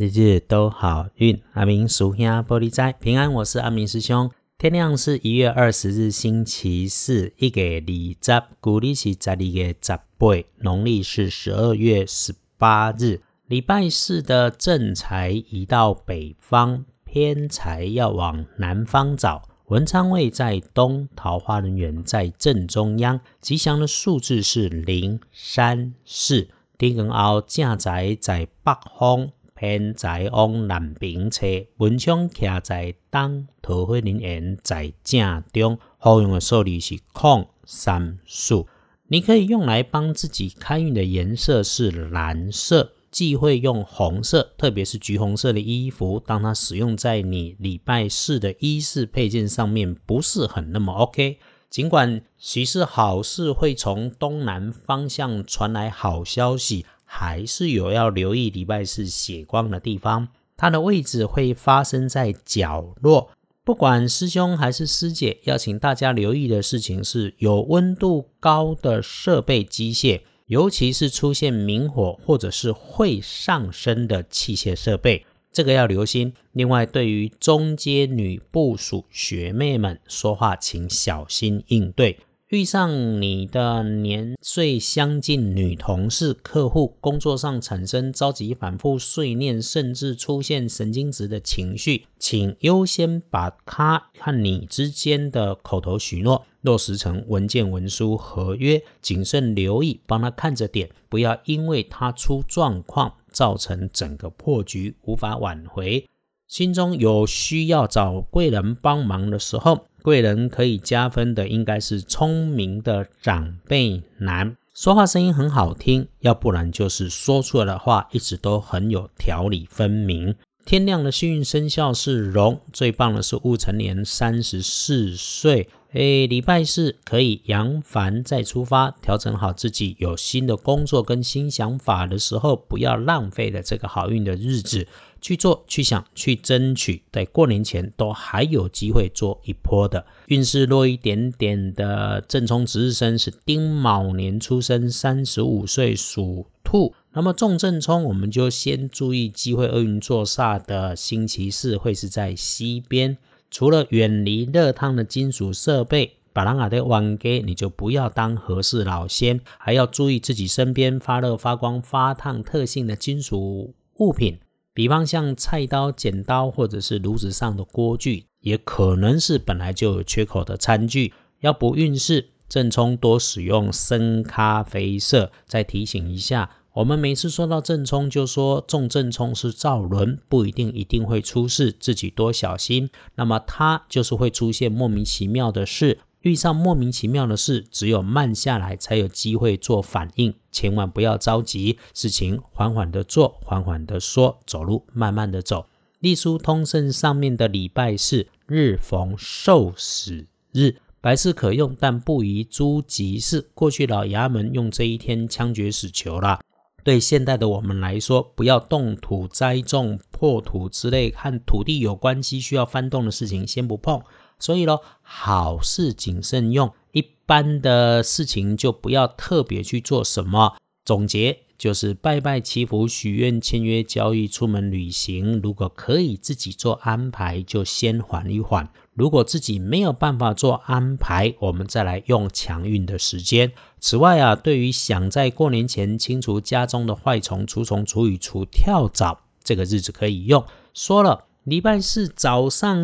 日日都好运，阿明属兄玻璃斋平安。我是阿明师兄。天亮是一月二十日，星期四，一个二十，古历是十二月十八，农历是十二月十八日。礼拜四的正财移到北方，偏财要往南方找。文昌位在东，桃花人缘在正中央。吉祥的数字是零、三、四。丁根后正财在北方。偏在往南边车，文昌徛在东，桃花人缘在正中。好用的数字是空三数。你可以用来帮自己开运的颜色是蓝色，忌讳用红色，特别是橘红色的衣服。当它使用在你礼拜四的衣饰配件上面，不是很那么 OK。尽管喜事好事会从东南方向传来好消息。还是有要留意礼拜四血光的地方，它的位置会发生在角落。不管师兄还是师姐，要请大家留意的事情是有温度高的设备机械，尤其是出现明火或者是会上升的器械设备，这个要留心。另外，对于中阶女部属学妹们说话，请小心应对。遇上你的年岁相近女同事、客户，工作上产生着急、反复碎念，甚至出现神经质的情绪，请优先把他和你之间的口头许诺落实成文件、文书、合约，谨慎留意，帮他看着点，不要因为他出状况，造成整个破局无法挽回。心中有需要找贵人帮忙的时候。贵人可以加分的应该是聪明的长辈男，说话声音很好听，要不然就是说出来的话一直都很有条理分明。天亮的幸运生肖是龙，最棒的是戊辰年三十四岁。诶，礼拜四可以扬帆再出发，调整好自己，有新的工作跟新想法的时候，不要浪费了这个好运的日子。去做、去想、去争取，在过年前都还有机会做一波的运势弱一点点的正冲值日生是丁卯年出生，三十五岁属兔。那么重正冲，我们就先注意机会厄运坐煞的星期四会是在西边。除了远离热烫的金属设备，把啷个的玩给你就不要当和事老仙，还要注意自己身边发热、发光、发烫特性的金属物品。比方像菜刀、剪刀，或者是炉子上的锅具，也可能是本来就有缺口的餐具。要不运势，正冲多使用深咖啡色。再提醒一下，我们每次说到正冲，就说重正冲是造轮，不一定一定会出事，自己多小心。那么它就是会出现莫名其妙的事。遇上莫名其妙的事，只有慢下来才有机会做反应，千万不要着急，事情缓缓的做，缓缓的说，走路慢慢的走。隶书通胜上面的礼拜是日逢受死日，白事可用，但不宜诸吉事。过去老衙门用这一天枪决死囚了。对现代的我们来说，不要动土栽种、破土之类和土地有关系需要翻动的事情，先不碰。所以咯，好事谨慎用，一般的事情就不要特别去做什么。总结就是拜拜祈福、许愿、签约交易、出门旅行。如果可以自己做安排，就先缓一缓；如果自己没有办法做安排，我们再来用强运的时间。此外啊，对于想在过年前清除家中的坏虫、除虫、除蚁、除跳蚤，这个日子可以用。说了。礼拜四早上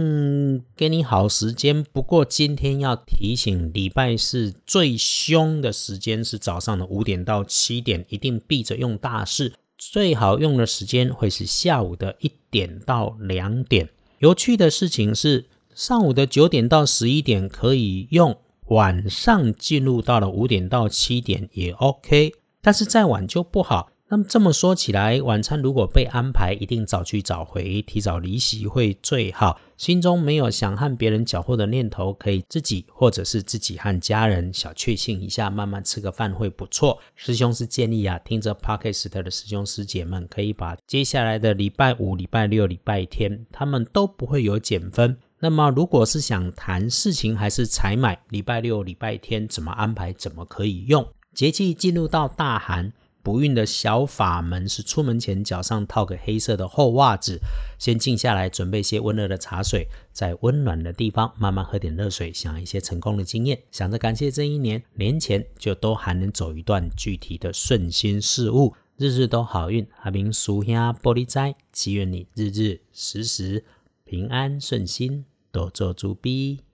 给你好时间，不过今天要提醒，礼拜四最凶的时间是早上的五点到七点，一定避着用大事。最好用的时间会是下午的一点到两点。有趣的事情是，上午的九点到十一点可以用，晚上进入到了五点到七点也 OK，但是再晚就不好。那么这么说起来，晚餐如果被安排，一定早去早回，提早离席会最好。心中没有想和别人搅和的念头，可以自己或者是自己和家人小确幸一下，慢慢吃个饭会不错。师兄是建议啊，听着 Podcast 的师兄师姐们，可以把接下来的礼拜五、礼拜六、礼拜天，他们都不会有减分。那么如果是想谈事情还是采买，礼拜六、礼拜天怎么安排，怎么可以用？节气进入到大寒。不孕的小法门是出门前脚上套个黑色的厚袜子，先静下来，准备些温热的茶水，在温暖的地方慢慢喝点热水，想一些成功的经验，想着感谢这一年，年前就都还能走一段具体的顺心事物，日日都好运。阿明叔兄玻璃斋，祈愿你日日时时平安顺心，多做主笔。